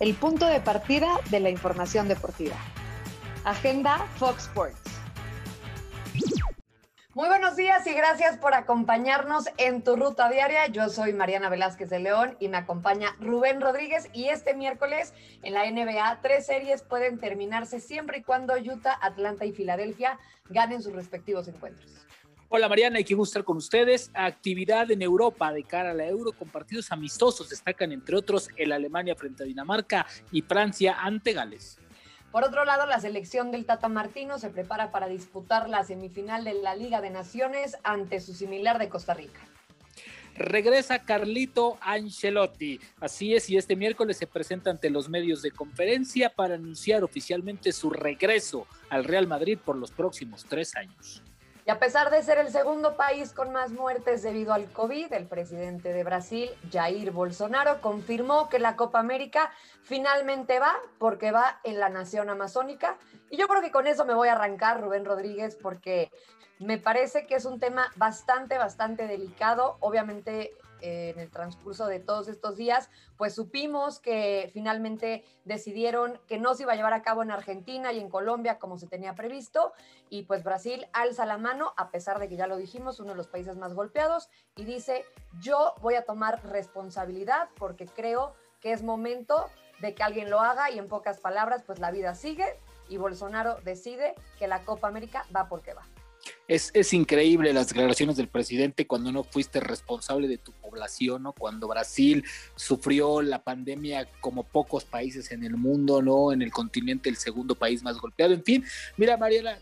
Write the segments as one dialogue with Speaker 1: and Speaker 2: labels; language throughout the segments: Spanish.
Speaker 1: el punto de partida de la información deportiva. Agenda Fox Sports. Muy buenos días y gracias por acompañarnos en tu ruta diaria. Yo soy Mariana Velázquez de León y me acompaña Rubén Rodríguez y este miércoles en la NBA tres series pueden terminarse siempre y cuando Utah, Atlanta y Filadelfia ganen sus respectivos encuentros.
Speaker 2: Hola Mariana, y qué gusto estar con ustedes. Actividad en Europa de cara a la Euro con partidos amistosos. Destacan entre otros el Alemania frente a Dinamarca y Francia ante Gales.
Speaker 1: Por otro lado, la selección del Tata Martino se prepara para disputar la semifinal de la Liga de Naciones ante su similar de Costa Rica.
Speaker 2: Regresa Carlito Ancelotti. Así es, y este miércoles se presenta ante los medios de conferencia para anunciar oficialmente su regreso al Real Madrid por los próximos tres años.
Speaker 1: Y a pesar de ser el segundo país con más muertes debido al COVID, el presidente de Brasil, Jair Bolsonaro, confirmó que la Copa América finalmente va porque va en la nación amazónica. Y yo creo que con eso me voy a arrancar, Rubén Rodríguez, porque me parece que es un tema bastante, bastante delicado. Obviamente en el transcurso de todos estos días, pues supimos que finalmente decidieron que no se iba a llevar a cabo en Argentina y en Colombia como se tenía previsto, y pues Brasil alza la mano, a pesar de que ya lo dijimos, uno de los países más golpeados, y dice, yo voy a tomar responsabilidad porque creo que es momento de que alguien lo haga y en pocas palabras, pues la vida sigue y Bolsonaro decide que la Copa América va porque va.
Speaker 2: Es, increíble las declaraciones del presidente cuando no fuiste responsable de tu población, ¿no? Cuando Brasil sufrió la pandemia como pocos países en el mundo, ¿no? En el continente, el segundo país más golpeado. En fin, mira, Mariela,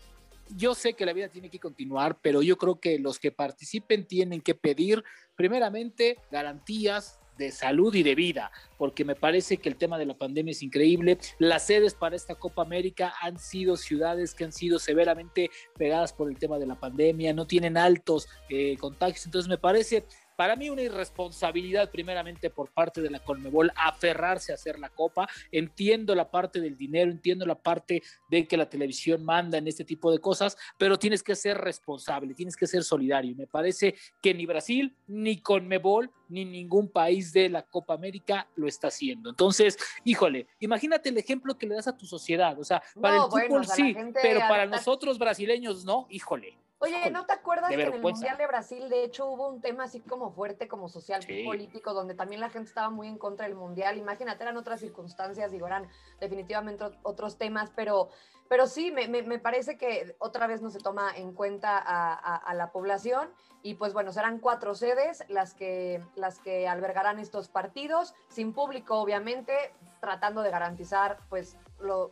Speaker 2: yo sé que la vida tiene que continuar, pero yo creo que los que participen tienen que pedir, primeramente, garantías de salud y de vida, porque me parece que el tema de la pandemia es increíble. Las sedes para esta Copa América han sido ciudades que han sido severamente pegadas por el tema de la pandemia, no tienen altos eh, contagios, entonces me parece para mí una irresponsabilidad primeramente por parte de la Colmebol aferrarse a hacer la copa. Entiendo la parte del dinero, entiendo la parte de que la televisión manda en este tipo de cosas, pero tienes que ser responsable, tienes que ser solidario. Me parece que ni Brasil, ni Colmebol, ni ningún país de la Copa América lo está haciendo. Entonces, híjole, imagínate el ejemplo que le das a tu sociedad. O sea, para el fútbol sí, pero para nosotros brasileños no, híjole.
Speaker 1: Oye, ¿no te acuerdas que en el Mundial de Brasil, de hecho, hubo un tema así como fuerte, como social, político, donde también la gente estaba muy en contra del Mundial? Imagínate, eran otras circunstancias, digo, eran definitivamente otros temas, pero, pero sí, me, me, parece que otra vez no se toma en cuenta a, a, la población y pues bueno, serán cuatro sedes las que, las que albergarán estos partidos, sin público, obviamente, tratando de garantizar pues lo,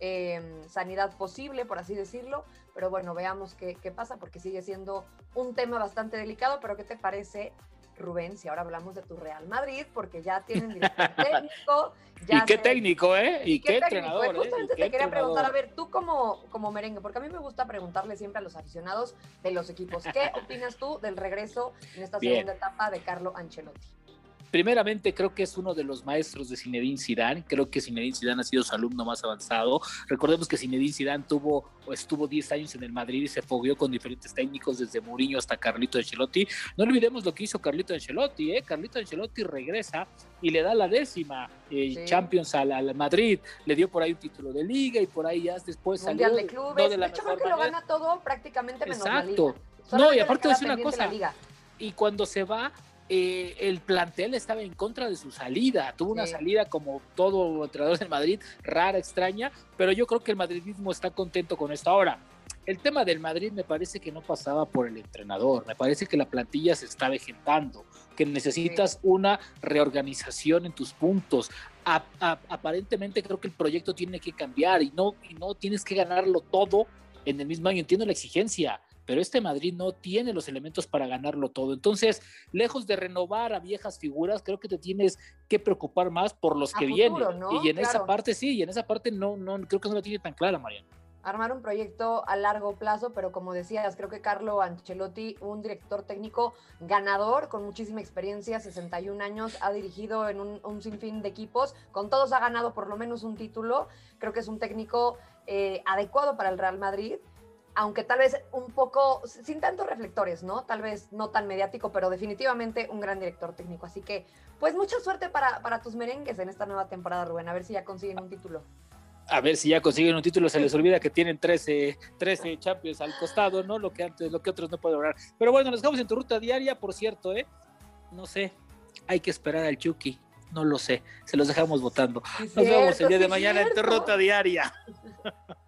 Speaker 1: eh, sanidad posible, por así decirlo, pero bueno, veamos qué, pasa porque sigue siendo un tema bastante delicado, pero ¿qué te parece? Rubén, si ahora hablamos de tu Real Madrid, porque ya tienen director técnico.
Speaker 2: y qué técnico, ¿eh? Y, qué, entrenador. Pues
Speaker 1: ¿eh? justamente te quería preguntar, a ver, tú como, como merengue, porque a mí me gusta preguntarle siempre a los aficionados de los equipos, ¿qué opinas tú del regreso en esta segunda etapa de Carlo Ancelotti?
Speaker 2: Primeramente creo que es uno de los maestros de Zinedine Zidane. Creo que Zinedine Zidane ha sido su alumno más avanzado. Recordemos que Zinedine Zidane tuvo o estuvo 10 años en el Madrid y se fogueó con diferentes técnicos desde Mourinho hasta Carlito Ancelotti. No olvidemos lo que hizo Carlito Ancelotti, ¿eh? Carlito Ancelotti regresa y le da la décima eh, Champions al, Madrid. Le dio por ahí un título de liga y por ahí ya después
Speaker 1: Mundial de clubes. de, hecho, creo que lo gana todo prácticamente menos
Speaker 2: Exacto. No, y aparte es una cosa. Y cuando se va, eh, el plantel estaba en contra de su salida. Tuvo una salida como todo entrenador de Madrid, rara, extraña, pero yo creo que el madridismo está contento con esto. Ahora, el tema del Madrid me parece que no pasaba por el entrenador, me parece que la plantilla se está vegetando, que necesitas una reorganización en tus puntos. aparentemente creo que el proyecto tiene que cambiar y no, y no tienes que ganarlo todo en el mismo año. Entiendo la exigencia, pero este Madrid no tiene los elementos para ganarlo todo. Entonces, lejos de renovar a viejas figuras, creo que te tienes que preocupar más por los que vienen. Y en esa parte sí, y en esa parte no, no, creo que no la tiene tan clara, Mariana.
Speaker 1: Armar un proyecto a largo plazo, pero como decías, creo que Carlo Ancelotti, un director técnico ganador con muchísima experiencia, 61 años, ha dirigido en un, un sinfín de equipos, con todos ha ganado por lo menos un título, creo que es un técnico eh, adecuado para el Real Madrid aunque tal vez un poco, sin tantos reflectores, ¿no? Tal vez no tan mediático, pero definitivamente un gran director técnico. Así que, pues mucha suerte para, para tus merengues en esta nueva temporada, Rubén, a ver si ya consiguen un título
Speaker 2: a ver si ya consiguen un título, se les olvida que tienen 13, 13 Champions al costado, ¿no? Lo que antes, lo que otros no pueden lograr. Pero bueno, nos dejamos en tu ruta diaria, por cierto, ¿eh? No sé, hay que esperar al Chucky, no lo sé, se los dejamos votando. Nos vemos el día de mañana en tu ruta diaria.